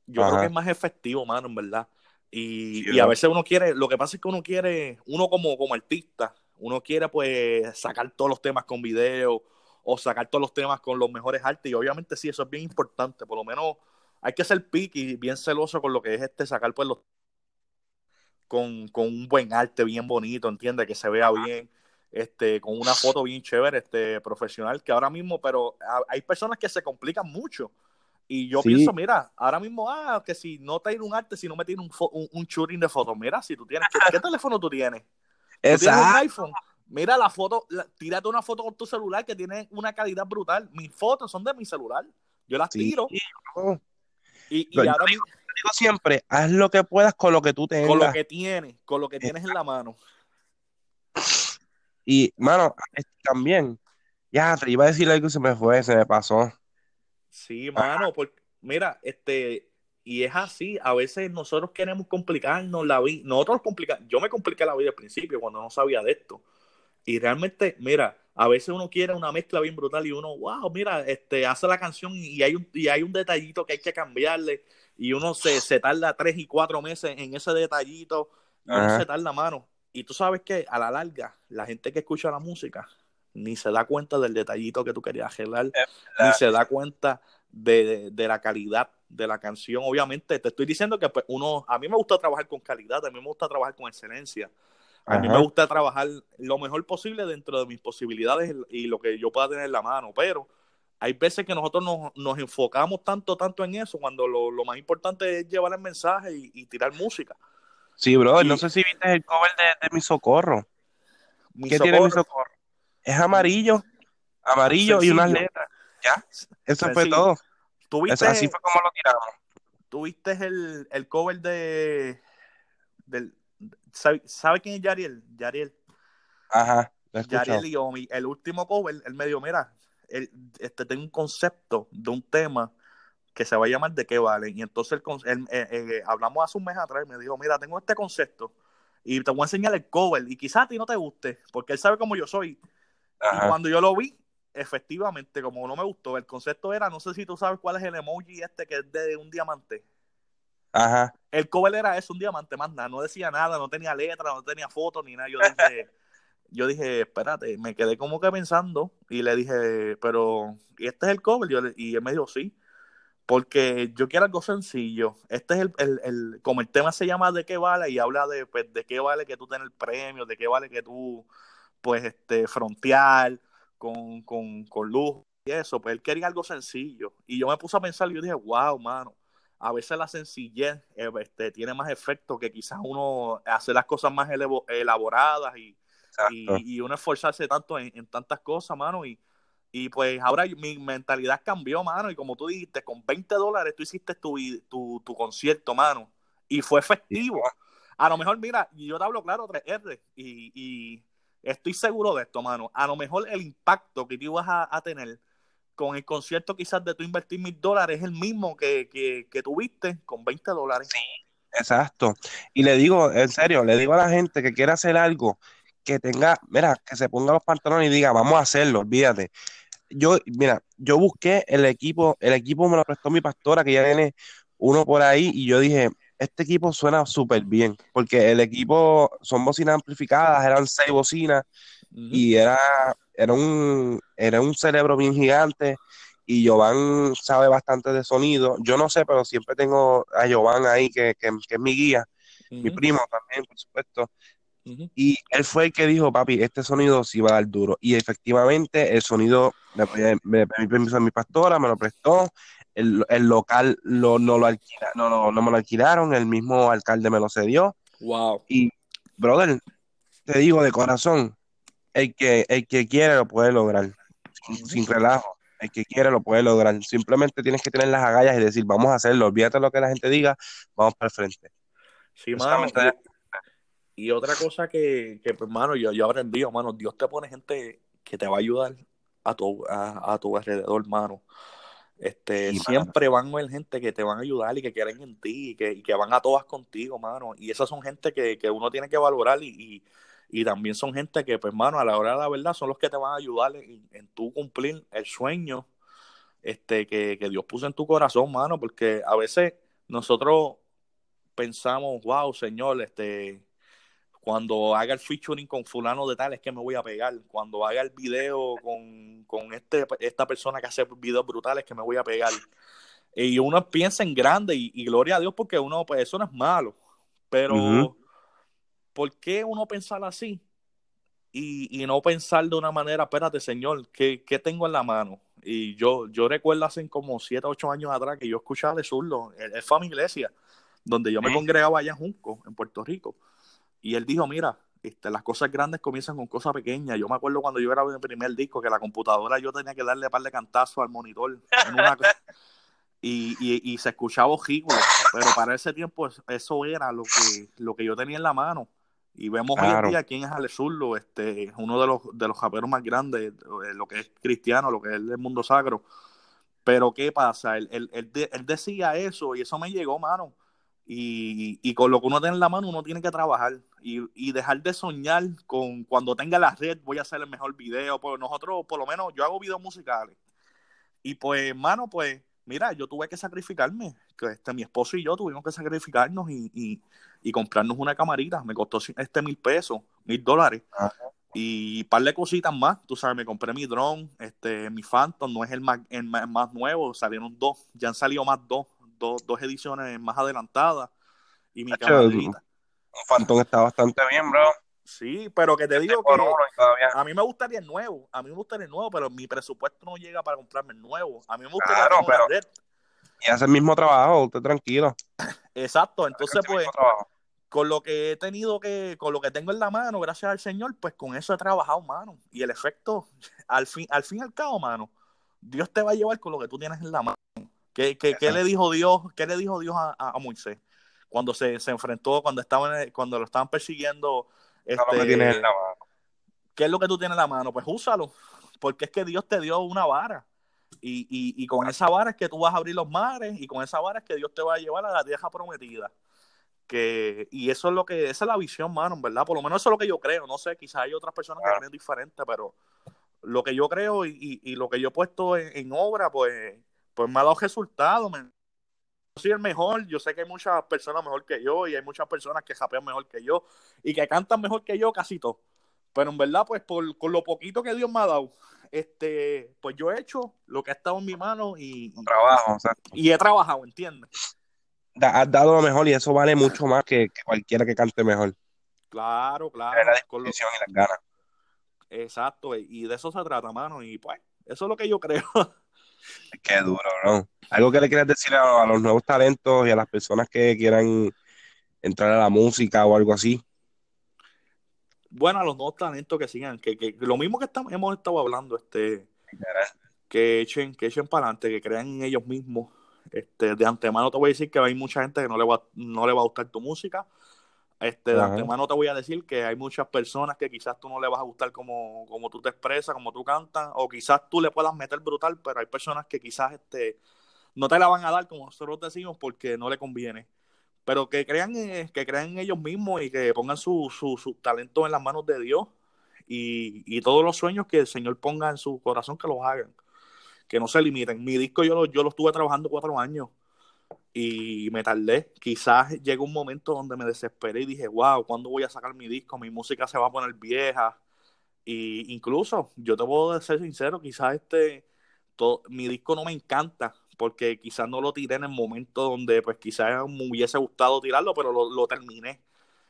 Speaker 2: Yo creo que es más efectivo, mano, en verdad. Y, a veces uno quiere, lo que pasa es que uno quiere, uno como, como artista, uno quiere pues sacar todos los temas con video o sacar todos los temas con los mejores artes y obviamente sí, eso es bien importante, por lo menos hay que ser picky, bien celoso con lo que es este sacar pues los con, con un buen arte bien bonito, entiende, que se vea bien, este, con una foto bien chévere, este, profesional, que ahora mismo, pero hay personas que se complican mucho. Y yo pienso, mira, ahora mismo, ah, que si no te un arte, si no me tiene un, un, un shooting de fotos, mira, si tú tienes, ¿qué, teléfono tú tienes? ¿Tú tienes un iPhone? Mira la foto, tírate una foto con tu celular que tiene una calidad brutal. Mis fotos son de mi celular. Yo las tiro.
Speaker 1: Y, y ahora digo, digo, siempre, haz lo que puedas con lo que tú tengas.
Speaker 2: Con lo que tienes, con lo que tienes en la mano.
Speaker 1: Y, mano, también, ya, te iba a decir algo que se me fue, se me pasó.
Speaker 2: Sí, mano, porque, mira, este, y es así, a veces nosotros queremos complicarnos la vida, nosotros complicamos, yo me compliqué la vida al principio cuando no sabía de esto. Y realmente, mira, a veces uno quiere una mezcla bien brutal y uno, wow, mira, este, hace la canción y hay un, y hay un detallito que hay que cambiarle y uno se, se tarda tres y cuatro meses en ese detallito y uno se tarda mano. Y tú sabes que a la larga, la gente que escucha la música ni se da cuenta del detallito que tú querías arreglar, ni se da cuenta de, la calidad de la canción. Obviamente, te estoy diciendo que pues, uno, a mí me gusta trabajar con calidad, a mí me gusta trabajar con excelencia. A mí me gusta trabajar lo mejor posible dentro de mis posibilidades y lo que yo pueda tener en la mano, pero hay veces que nosotros nos, enfocamos tanto, tanto en eso, cuando lo, más importante es llevar el mensaje y tirar música.
Speaker 1: Sí, bro, no sé si viste el cover de, Mi Socorro. ¿Qué tiene Mi Socorro? Es amarillo, amarillo y unas letras. Ya, eso fue todo. así fue como lo tiramos.
Speaker 2: ¿Tuviste el, el cover de... Del, ¿sabe, quién es Yariel? Yariel.
Speaker 1: Ajá.
Speaker 2: Yariel y Omi. El último cover, él me dijo, mira, él, este, tengo un concepto de un tema que se va a llamar de qué vale. Y entonces el, eh, eh, hablamos hace un mes atrás y me dijo, mira, tengo este concepto y te voy a enseñar el cover y quizás a ti no te guste, porque él sabe cómo yo soy. Y cuando yo lo vi, efectivamente, como no me gustó, el concepto era, no sé si tú sabes cuál es el emoji este que es de un diamante.
Speaker 1: Ajá.
Speaker 2: El cover era eso, un diamante, más nada, no decía nada, no tenía letra, no tenía fotos ni nada. Yo dije, yo dije, espérate, me quedé como que pensando y le dije, pero, ¿y este es el cover? y él me dijo, sí porque yo quiero algo sencillo. Este es el, el, el, como el tema se llama de qué vale y habla de, pues, de qué vale que tú tengas el premio, de qué vale que tú, pues, este, frontear con, con, con luz y eso, pues él quería algo sencillo. Y yo me puse a pensar y yo dije, wow, mano, a veces la sencillez eh, este, tiene más efecto que quizás uno hace las cosas más elaboradas y, y, y, uno esforzarse tanto en, en tantas cosas, mano, y y pues ahora mi mentalidad cambió, mano. Y como tú dijiste, con 20 dólares tú hiciste tu, tu, tu concierto, mano. Y fue efectivo. A lo mejor, mira, yo te hablo claro 3R. Y, y estoy seguro de esto, mano. A lo mejor el impacto que tú ibas a, tener con el concierto quizás de tú invertir mil dólares es el mismo que, que, que tuviste con 20 dólares.
Speaker 1: Sí, exacto. Y le digo, en serio, le digo a la gente que quiere hacer algo, que tenga, mira, que se ponga los pantalones y diga, vamos a hacerlo, olvídate yo, mira, yo busqué el equipo, el equipo me lo prestó mi pastora, que ya tiene uno por ahí, y yo dije, este equipo suena súper bien, porque el equipo son bocinas amplificadas, eran seis bocinas, y era, era, un, era un cerebro bien gigante, y Jovan sabe bastante de sonido. Yo no sé, pero siempre tengo a Jovan ahí, que, que, es mi guía, mi primo también, por supuesto. Y él fue el que dijo, papi, este sonido sí va a dar duro. Y efectivamente, el sonido, me, me, me permiso a mi pastora, me lo prestó. El, local lo, no, lo alquila, no, no, me lo alquilaron, el mismo alcalde me lo cedió.
Speaker 2: Wow.
Speaker 1: Y, brother, te digo de corazón, el que, el que quiere lo puede lograr. Sin, relajo. El que quiere lo puede lograr. Simplemente tienes que tener las agallas y decir, vamos a hacerlo. Olvídate lo que la gente diga, vamos para el frente.
Speaker 2: Sí, mano. Y otra cosa que, que pues, hermano, yo, yo aprendí, hermano, Dios te pone gente que te va a ayudar a tu, a, tu alrededor, hermano. Este,
Speaker 1: Sí,
Speaker 2: siempre van a haber gente que te van a ayudar y que quieren en ti y que, y que van a todas contigo, mano. Y esas son gente que, que uno tiene que valorar y, y, y también son gente que, pues, mano, a la hora de la verdad son los que te van a ayudar en, en tu cumplir el sueño este, que, que Dios puso en tu corazón, mano, porque a veces nosotros pensamos, wow, Señor, este, cuando haga el featuring con fulano de tal es que me voy a pegar, cuando haga el video con, con este, esta persona que hace videos brutales que me voy a pegar. Y uno piensa en grande y, y gloria a Dios porque uno, pues eso no es malo, pero. ¿por qué uno pensar así? Y, y no pensar de una manera, espérate, Señor, ¿qué, qué tengo en la mano? Y yo, yo recuerdo hace como 7, 8 años atrás que yo escuchaba de Zurdo, él, él fue a mi iglesia, donde yo me congregaba allá en Junco, en Puerto Rico. Y él dijo, mira, este, las cosas grandes comienzan con cosas pequeñas. Yo me acuerdo cuando yo grabé mi primer disco, que la computadora yo tenía que darle un par de cantazos al monitor. en una y, y, y se escuchaba ridículo. Pero para ese tiempo es- eso era lo que, lo que yo tenía en la mano. Y vemos hoy
Speaker 1: Claro.
Speaker 2: en día quién es Ale Zurdo, este, uno de los, de los raperos más grandes, eh, lo que es cristiano, lo que es el mundo sacro. Pero ¿qué pasa? Él, él, él, de- él decía eso y eso me llegó, mano. Y, y con lo que uno tiene en la mano, uno tiene que trabajar y, y dejar de soñar con cuando tenga la red, voy a hacer el mejor video. Pues nosotros, por lo menos, yo hago videos musicales. Y pues, mano, pues, mira, yo tuve que sacrificarme. Que este, mi esposo y yo tuvimos que sacrificarnos y, y, y comprarnos una camarita. Me costó este mil pesos, mil dólares.
Speaker 1: Ajá.
Speaker 2: Y un par de cositas más. Tú sabes, me compré mi drone, este, mi Phantom, no es el más, el más, más nuevo, salieron dos. Ya han salido más dos, dos, dos ediciones más adelantadas. Y mi camarita.
Speaker 1: Un Phantom está bastante bien, bro.
Speaker 2: Sí, pero que te digo
Speaker 1: Por
Speaker 2: que a mí me gustaría el nuevo, a mí me gustaría el nuevo, pero mi presupuesto no llega para comprarme el nuevo. A mí me gustaría
Speaker 1: Claro, pero-
Speaker 2: red.
Speaker 1: Y hace el mismo trabajo, usted tranquilo.
Speaker 2: Exacto, entonces pues con lo que he tenido que, con lo que tengo en la mano, gracias al Señor, pues con eso he trabajado, mano. Y el efecto, al fin, al fin y al cabo, mano, Dios te va a llevar con lo que tú tienes en la mano. ¿Qué, qué, qué le dijo Dios? ¿Qué le dijo Dios a, a- Moisés? Cuando se, se enfrentó, cuando estaban, cuando lo estaban persiguiendo,
Speaker 1: Eso es lo que
Speaker 2: este,
Speaker 1: tienes en la mano.
Speaker 2: ¿qué es lo que tú tienes en la mano? Pues úsalo, porque es que Dios te dio una vara. Y, y, y con esa vara es que tú vas a abrir los mares y con esa vara es que Dios te va a llevar a la tierra prometida. Que, y eso es lo que, esa es la visión, mano, ¿verdad? Por lo menos eso es lo que yo creo. No sé, quizás hay otras personas que creen diferente, pero lo que yo creo y, y, y lo que yo he puesto en, en obra, pues, pues me ha dado resultados. man. Yo soy el mejor, yo sé que hay muchas personas mejor que yo y hay muchas personas que japean mejor que yo y que cantan mejor que yo casi todo. Pero en verdad, pues por, con lo poquito que Dios me ha dado, este, pues yo he hecho lo que ha estado en mi mano y,
Speaker 1: Trabajo,
Speaker 2: y he trabajado, ¿entiendes?
Speaker 1: da- has dado lo mejor y eso vale mucho más que, que cualquiera que cante mejor.
Speaker 2: Claro, claro.
Speaker 1: la
Speaker 2: lo-
Speaker 1: disposición y las ganas.
Speaker 2: exacto, y de eso se trata, mano. Y pues, eso es lo que yo creo.
Speaker 1: Qué duro, bro. Algo que le quieras decir a, a los nuevos talentos y a las personas que quieran entrar a la música o algo así.
Speaker 2: bueno, a los nuevos talentos que sigan, que, que lo mismo que estamos, hemos estado hablando, este, que echen, que echen para adelante, que crean en ellos mismos. Este, de antemano te voy a decir que hay mucha gente que no le va, no le va a gustar tu música. Este, de
Speaker 1: Ajá.
Speaker 2: antemano te voy a decir que hay muchas personas que quizás tú no le vas a gustar como, como tú te expresas, como tú cantas, o quizás tú le puedas meter brutal, pero hay personas que quizás este, no te la van a dar, como nosotros decimos, porque no le conviene. Pero que crean, en- que crean en ellos mismos y que pongan su, su, su talento en las manos de Dios y, y todos los sueños que el Señor ponga en su corazón que los hagan. Que no se limiten. Mi disco yo lo, yo lo estuve trabajando cuatro años y me tardé. Quizás llegó un momento donde me desesperé y dije, wow, ¿cuándo voy a sacar mi disco? Mi música se va a poner vieja. Y incluso, yo te puedo ser sincero, quizás este, todo, mi disco no me encanta, porque quizás no lo tiré en el momento donde pues quizás me hubiese gustado tirarlo, pero lo, lo terminé.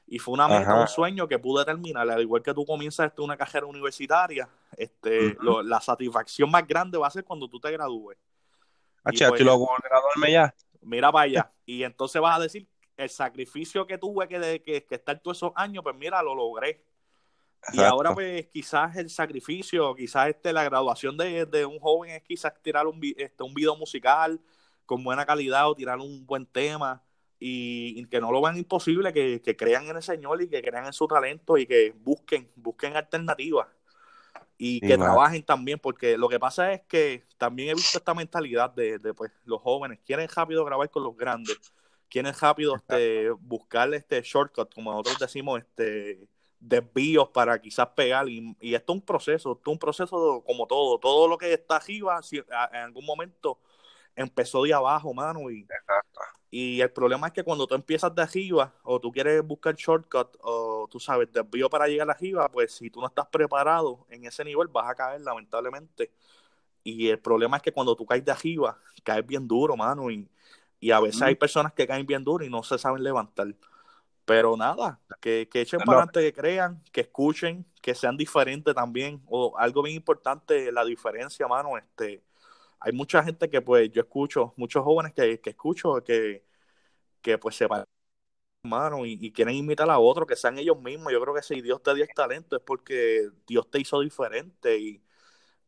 Speaker 2: Y fue una meta,
Speaker 1: Ajá.
Speaker 2: un sueño que pude terminar. Al igual que tú comienzas este, una carrera universitaria, este, lo- la satisfacción más grande va a ser cuando tú te gradúes.
Speaker 1: Hacho,
Speaker 2: pues-
Speaker 1: loco por graduarme ya.
Speaker 2: Mira para allá. Y entonces vas a decir, el sacrificio que tuve que, de- que, que estar todos esos años, pues mira, lo logré. Y ahora, pues, quizás el sacrificio, quizás este, la graduación de, de un joven es quizás tirar un, este, un video musical con buena calidad o tirar un buen tema y, y que no lo vean imposible, que, que crean en el Señor y que crean en su talento y que busquen, busquen alternativas. Y que trabajen también, porque lo que pasa es que también he visto esta mentalidad de, de pues, los jóvenes, quieren rápido grabar con los grandes, quieren rápido este, buscar este shortcut, como nosotros decimos, este desvíos para quizás pegar y, esto es un proceso, esto es un proceso como todo, todo lo que está arriba en algún momento empezó de abajo, mano, y, y el problema es que cuando tú empiezas de arriba o tú quieres buscar shortcut o tú sabes, desvío para llegar arriba, pues si tú no estás preparado en ese nivel vas a caer lamentablemente. Y el problema es que cuando tú caes de arriba, caes bien duro, mano, y, y a veces hay personas que caen bien duro y no se saben levantar. Pero nada, que, que echen para adelante, que crean, que escuchen, que sean diferentes también. O algo bien importante, la diferencia, mano. Este, hay mucha gente que pues yo escucho, muchos jóvenes que, que escucho que, que pues se van mano y, quieren imitar a otro, que sean ellos mismos. Yo creo que si Dios te dio el talento es porque Dios te hizo diferente y,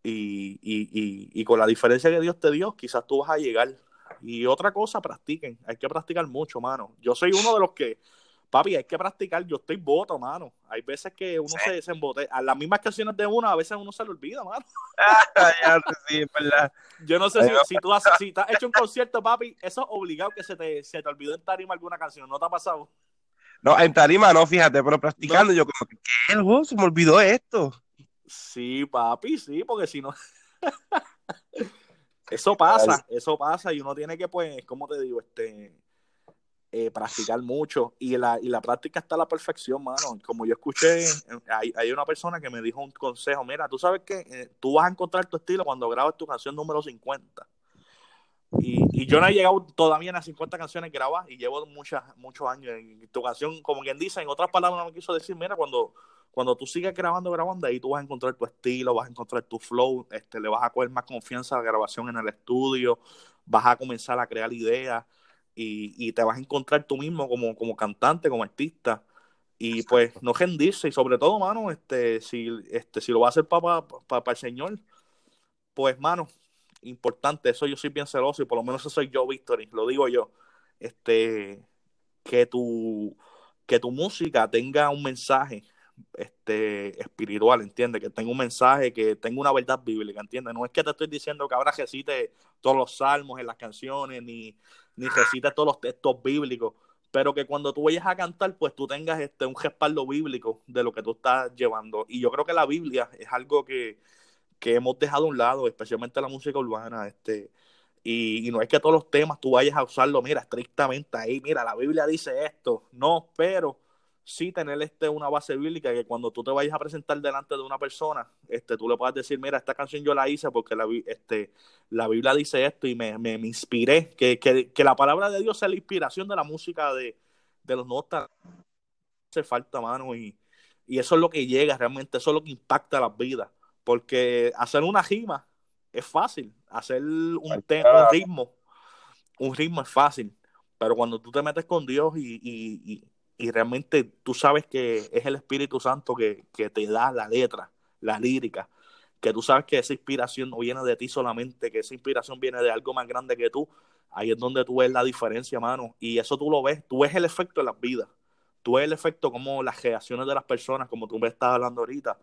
Speaker 2: y, y, y, con la diferencia que Dios te dio, quizás tú vas a llegar. Y otra cosa, practiquen. Hay que practicar mucho, mano. Yo soy uno de los que papi, hay que practicar. Yo estoy voto, mano. Hay veces que uno se desembote. A las mismas canciones de uno, a veces uno se le olvida, mano.
Speaker 1: sí, verdad.
Speaker 2: Yo no sé si, si, tú has, si has hecho un concierto, papi, eso es obligado que se te, se te olvidó en tarima alguna canción. ¿No te ha pasado?
Speaker 1: No, en tarima no, fíjate, pero practicando yo como que, ¿qué? El se me olvidó esto.
Speaker 2: Sí, papi, sí, porque si no... eso pasa, eso pasa y uno tiene que, pues, ¿cómo te digo? Este eh, practicar mucho y la, y la práctica está a la perfección, mano. Como yo escuché, hay, hay una persona que me dijo un consejo, mira, tú sabes que eh, tú vas a encontrar tu estilo cuando grabes tu canción número 50. Y, y, yo no he llegado todavía a las 50 canciones grabadas y llevo muchas, muchos años. En tu canción, como quien dice, en otras palabras, no me quiso decir, mira, cuando, cuando tú sigas grabando, grabando, ahí tú vas a encontrar tu estilo, vas a encontrar tu flow, este, le vas a coger más confianza a la grabación en el estudio, vas a comenzar a crear ideas y, te vas a encontrar tú mismo como, como cantante, como artista. Y pues no rendirse, y sobre todo, mano, este, si, este, si lo va a hacer para pa, el Señor, pues, mano, importante, eso yo soy bien celoso, y por lo menos eso soy yo, Victory, lo digo yo, este, que tu, que tu música tenga un mensaje este, espiritual, ¿entiendes? Que tenga un mensaje, que tenga una verdad bíblica, ¿entiendes? No es que te estoy diciendo que ahora recite todos los salmos en las canciones, ni, ni recite todos los textos bíblicos, pero que cuando tú vayas a cantar, pues tú tengas este, un respaldo bíblico de lo que tú estás llevando. Y yo creo que la Biblia es algo que, que hemos dejado a un lado, especialmente la música urbana, este, y, y, no es que todos los temas tú vayas a usarlo, mira, estrictamente ahí, mira, la Biblia dice esto, no, pero sí tener este, una base bíblica que cuando tú te vayas a presentar delante de una persona, este, tú le puedas decir, mira, esta canción yo la hice porque la, este, la Biblia dice esto y me, me, inspiré, que, que, que, la palabra de Dios sea la inspiración de la música de, de los notas. Hace falta, mano, y, y eso es lo que llega realmente, eso es lo que impacta las vidas, porque hacer una rima es fácil, hacer un, un ritmo, un ritmo es fácil, pero cuando tú te metes con Dios y, y y realmente tú sabes que es el Espíritu Santo que, te da la letra, la lírica, que tú sabes que esa inspiración no viene de ti solamente, que esa inspiración viene de algo más grande que tú, ahí es donde tú ves la diferencia, mano, y eso tú lo ves, tú ves el efecto de las vidas, tú ves el efecto como las reacciones de las personas, como tú me estás hablando ahorita,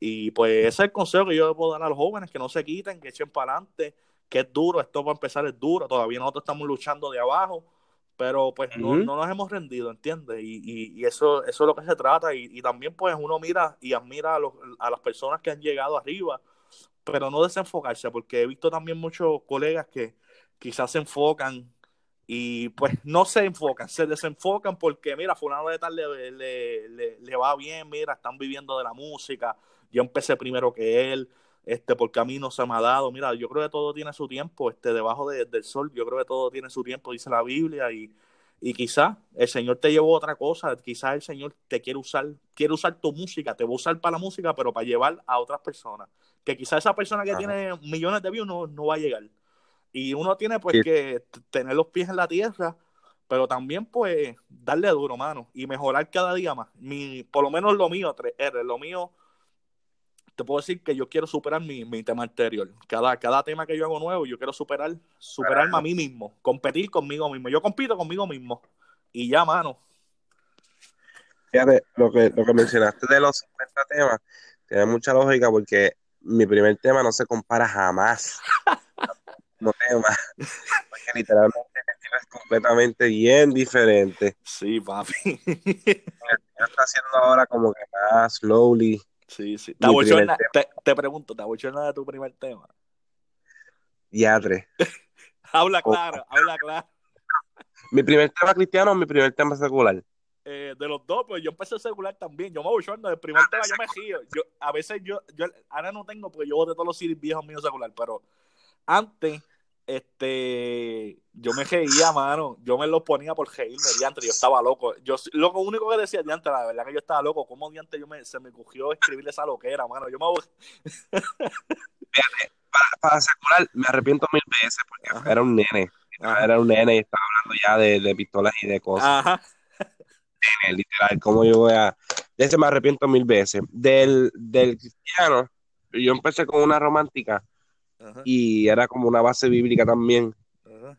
Speaker 2: y pues ese es el consejo que yo puedo dar a los jóvenes, que no se quiten, que echen para adelante, que es duro, esto para empezar es duro, todavía nosotros estamos luchando de abajo, pero pues no, no, nos hemos rendido, ¿entiendes? Y, y, y, eso, eso es lo que se trata y, y también pues uno mira y admira a, los, a las personas que han llegado arriba, pero no desenfocarse, porque he visto también muchos colegas que quizás se enfocan y pues no se enfocan, se desenfocan porque mira, fulano de tal le, le, le, le va bien, mira, están viviendo de la música, yo empecé primero que él, este, porque a mí no se me ha dado. Mira, yo creo que todo tiene su tiempo, este, debajo del sol, yo creo que todo tiene su tiempo, dice la Biblia, y, y quizás el Señor te llevó otra cosa, quizás el Señor te quiere usar, quiere usar tu música, te va a usar para la música, pero para llevar a otras personas. Que quizás esa persona que tiene millones de views no, no va a llegar. Y uno tiene pues que tener los pies en la tierra, pero también pues darle duro, mano, y mejorar cada día más. Mi, por lo menos lo mío, 3R, lo mío te puedo decir que yo quiero superar mi, mi, tema anterior. Cada, cada tema que yo hago nuevo, yo quiero superar, superarme a mí mismo, competir conmigo mismo. Yo compito conmigo mismo. Y ya, mano.
Speaker 1: Fíjate, lo que, lo que mencionaste de los 50 temas, tiene mucha lógica porque mi primer tema no se compara jamás como tema. Porque literalmente es completamente bien diferente.
Speaker 2: Sí, papi.
Speaker 1: Está haciendo ahora como que más slowly.
Speaker 2: Sí, sí.
Speaker 1: Mi primer
Speaker 2: Tabochorna, te, te pregunto, ¿te abochorna de tu primer tema?
Speaker 1: Diatre.
Speaker 2: Habla
Speaker 1: Oh.
Speaker 2: claro, habla claro.
Speaker 1: Mi primer tema cristiano o mi primer tema secular.
Speaker 2: Eh, de los dos, pues yo empecé secular también. Yo me abochorno del primer tema, yo me río. Yo, a veces yo, yo, ahora no tengo porque yo boté todos los CDs viejos míos secular, pero antes, este, yo me reía, mano. Yo me los ponía por reírme, diantre. Yo estaba loco. Yo, lo único que decía, diantre, la verdad que yo estaba loco. ¿Cómo diantre yo me, se me cogió escribirle esa loquera, mano? Yo me abor-
Speaker 1: Para, para me arrepiento mil veces porque
Speaker 2: Ajá.
Speaker 1: era un nene.
Speaker 2: Ajá.
Speaker 1: Era un nene y estaba hablando ya de, de pistolas y de cosas.
Speaker 2: Ajá.
Speaker 1: Nene, literal, ¿cómo yo voy a...? De ese me arrepiento mil veces. Del, del cristiano, yo empecé con una romántica
Speaker 2: Ajá.
Speaker 1: y era como una base bíblica también.
Speaker 2: Ajá.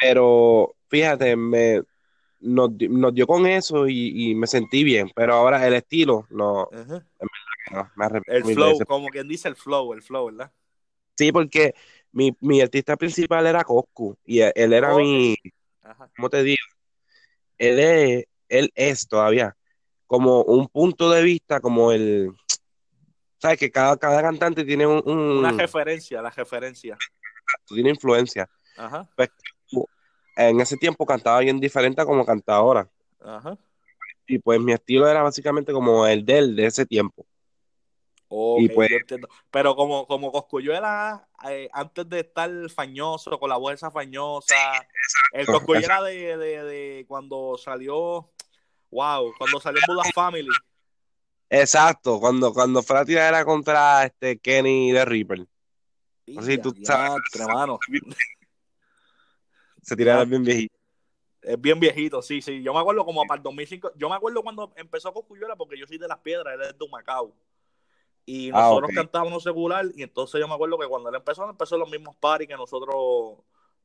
Speaker 1: Pero fíjate, me, nos, nos dio con eso y, y me sentí bien. Pero ahora el estilo, no,
Speaker 2: Ajá.
Speaker 1: no, me arrepiento
Speaker 2: El flow, como quien dice el flow, el flow, ¿verdad?
Speaker 1: Sí, porque mi, mi artista principal era Coscu y él, él era mi,
Speaker 2: Ajá.
Speaker 1: ¿cómo te digo? Él es, él es todavía como un punto de vista, como el, ¿sabes? Que cada, cada cantante tiene un, un-
Speaker 2: Una referencia, la referencia.
Speaker 1: tiene influencia.
Speaker 2: Ajá.
Speaker 1: En ese tiempo cantaba bien diferente a como canta ahora.
Speaker 2: Ajá.
Speaker 1: Y pues mi estilo era básicamente como el de él de ese tiempo.
Speaker 2: Ok,
Speaker 1: Y pues-
Speaker 2: yo entiendo. Pero como, como Cosculluela, eh, antes de estar fañoso, con la voz esa fañosa, el Cosculluela de, de, de cuando salió, wow, cuando salió Buddha Family.
Speaker 1: Exacto, cuando, cuando fue a tirar era contra este Kenny de Reaper. Así tú
Speaker 2: Ya,
Speaker 1: sabes.
Speaker 2: diantre, mano.
Speaker 1: Se tiraba
Speaker 2: Ya.
Speaker 1: bien viejito.
Speaker 2: Es bien viejito, sí, sí. Yo me acuerdo como para el 2005. Yo me acuerdo cuando empezó Cosculluela porque yo soy de Las Piedras, él es de Humacao. Y
Speaker 1: Ah,
Speaker 2: nosotros
Speaker 1: ok.
Speaker 2: cantábamos secular y entonces yo me acuerdo que cuando él empezó, empezó los mismos paris que nosotros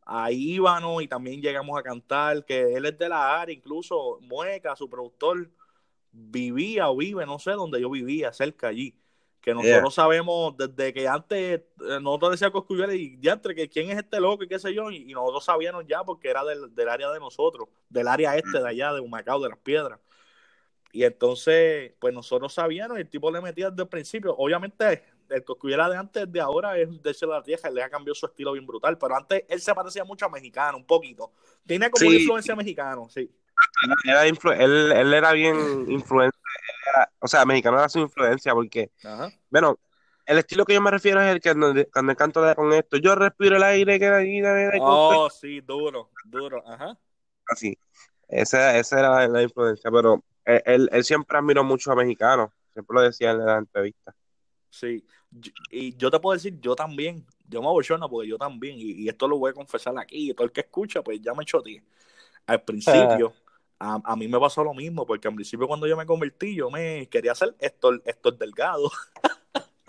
Speaker 2: ahí íbamos y también llegamos a cantar, que él es de la área, incluso Mueca, su productor, vivía o vive, no sé, donde yo vivía, cerca allí. Que nosotros sabemos desde que antes eh, nosotros decíamos Cosculluela y ya entre que quién es este loco y qué sé yo, y, y nosotros sabíamos ya porque era del, del área de nosotros, del área este de allá, de Humacao, de las piedras. Y entonces, pues nosotros sabíamos y el tipo le metía desde el principio. Obviamente, el Cosculluela de antes, de ahora, es de la tierra, le ha cambiado su estilo bien brutal, pero antes él se parecía mucho a mexicano, un poquito. Tiene como
Speaker 1: Sí.
Speaker 2: influencia mexicana, sí.
Speaker 1: Era él, él era bien influente. era- o sea, mexicano era su influencia porque,
Speaker 2: Ajá.
Speaker 1: bueno, el estilo que yo me refiero es el que cuando, cuando canto de con esto, yo respiro el aire que da aquí, da- da- da-
Speaker 2: Oh, sí, duro, duro, ajá.
Speaker 1: así. Esa, esa era la, la influencia, pero él, él- él siempre admiró mucho a mexicanos, siempre lo decía en la entrevista.
Speaker 2: Sí, y yo te puedo decir, yo también, yo me abochorno porque yo también, y, y esto lo voy a confesar aquí, y todo el que escucha, pues ya me choteé. Al principio, a, a mí me pasó lo mismo, porque al principio cuando yo me convertí, yo me quería hacer Héctor, Héctor Delgado.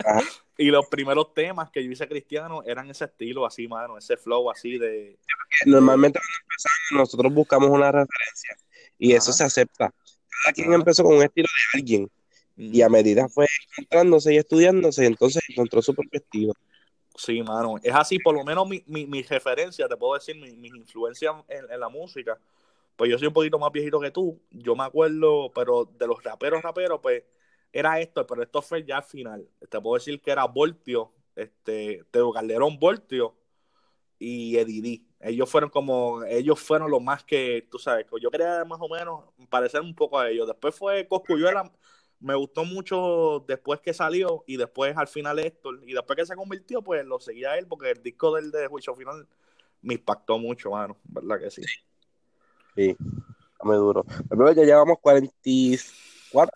Speaker 1: Ajá.
Speaker 2: y los primeros temas que yo hice cristiano eran ese estilo así, mano, ese flow así de...
Speaker 1: Normalmente cuando empezamos, nosotros buscamos una referencia y eso se acepta. Cada quien
Speaker 2: Ajá.
Speaker 1: empezó con un estilo de alguien y a medida fue encontrándose y estudiándose, entonces encontró su propio estilo.
Speaker 2: Sí, mano. Es así, por lo menos mi, mi, mi referencia, te puedo decir, mi- mis influencias en, en la música. Pues yo soy un poquito más viejito que tú. Yo me acuerdo, pero de los raperos, raperos, pues era esto, pero esto fue ya al final. Te puedo decir que era Voltio, este, Teo Calderón Voltio y Eddie Ellos fueron como, ellos fueron los más que, tú sabes, yo quería más o menos parecer un poco a ellos. Después fue Coscuyuela, me gustó mucho después que salió y después al final Héctor y después que se convirtió pues lo seguía él porque el disco del de Juicio Final me impactó mucho, mano, ¿verdad que? Sí,
Speaker 1: está muy duro. Pero ya llevamos 44,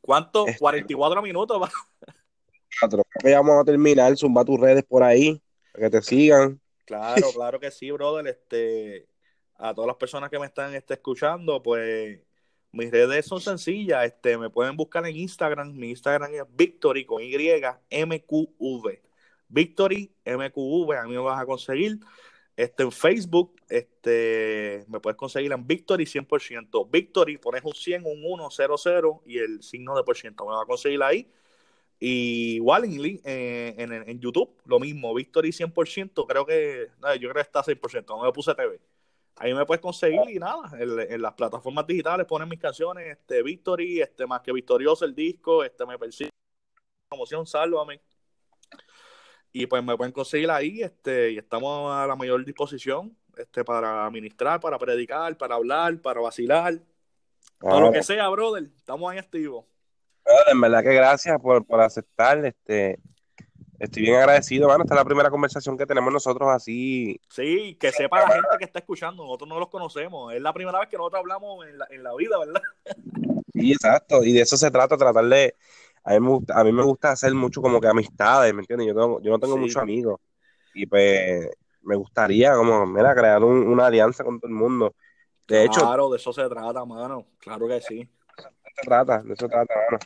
Speaker 2: ¿Cuánto?
Speaker 1: Este-
Speaker 2: 44 minutos, va.
Speaker 1: ya vamos a terminar. Zumba tus redes por ahí, para que te sigan.
Speaker 2: Claro, claro que sí, brother. Este, a todas las personas que me están este, escuchando, pues mis redes son sencillas. Este, me pueden buscar en Instagram. Mi Instagram es Victory con Y MQV. Victory MQV, a mí me vas a conseguir. Este, en Facebook, este, me puedes conseguir en Victory 100%. Victory, pones un 100, un 1, 0, 0 y el signo de por ciento. Me va a conseguir ahí. Y igual eh, en, en, YouTube, lo mismo, Victory 100%, creo que, yo creo que está 100%, no me puse TV. Ahí me puedes conseguir y nada, en, las plataformas digitales ponen mis canciones, este Victory, este más que victorioso el disco, este me persigue, promoción, sálvame. Y pues me pueden conseguir ahí, este, y estamos a la mayor disposición, este, para administrar, para predicar, para hablar, para vacilar, todo lo que sea, brother, estamos ahí activos.
Speaker 1: En verdad que gracias por, por aceptar, este, Estoy bien agradecido, mano. Esta es la primera conversación que tenemos nosotros así.
Speaker 2: Sí, que sepa la gente que está escuchando. Nosotros no los conocemos. Es la primera vez que nosotros hablamos en la, en la vida, ¿verdad?
Speaker 1: Sí, exacto. Y de eso se trata, tratar de. A mí, me gusta, a mí me gusta hacer mucho como que amistades, ¿me entiendes? Yo, yo no tengo muchos amigos. Y pues me gustaría, como, mira, crear una alianza con todo el mundo. De hecho.
Speaker 2: Claro, de eso se trata, mano. Claro que sí.
Speaker 1: De eso se trata, de eso se trata, mano.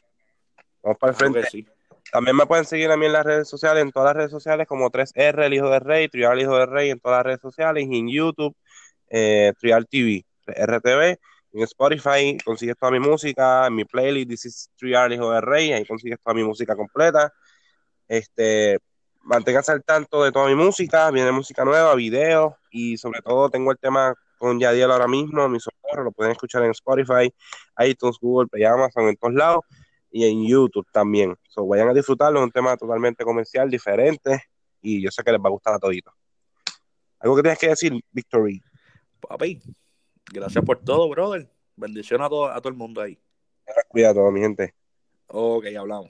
Speaker 1: Vamos para el frente. sí. También me pueden seguir a mí en las redes sociales, en todas las redes sociales, como 3R, el hijo de rey, Trial, el hijo de rey, en todas las redes sociales, en YouTube, eh, Trial TV, RTV, en Spotify consigues toda mi música, en mi playlist, This is Trial, hijo de rey, ahí consigues toda mi música completa. Este, manténganse al tanto de toda mi música, viene música nueva, videos, y sobre todo tengo el tema con Yadiel ahora mismo, mi socorro, lo pueden escuchar en Spotify, iTunes, Google Play, Amazon, en todos lados y en YouTube también. So, vayan a disfrutarlo, es un tema totalmente comercial, diferente, y yo sé que les va a gustar a toditos. ¿Algo que tienes que decir, Victory?
Speaker 2: Papi, gracias por todo, brother. Bendición a todo, a todo el mundo ahí.
Speaker 1: Cuidado, mi gente.
Speaker 2: Ok, hablamos.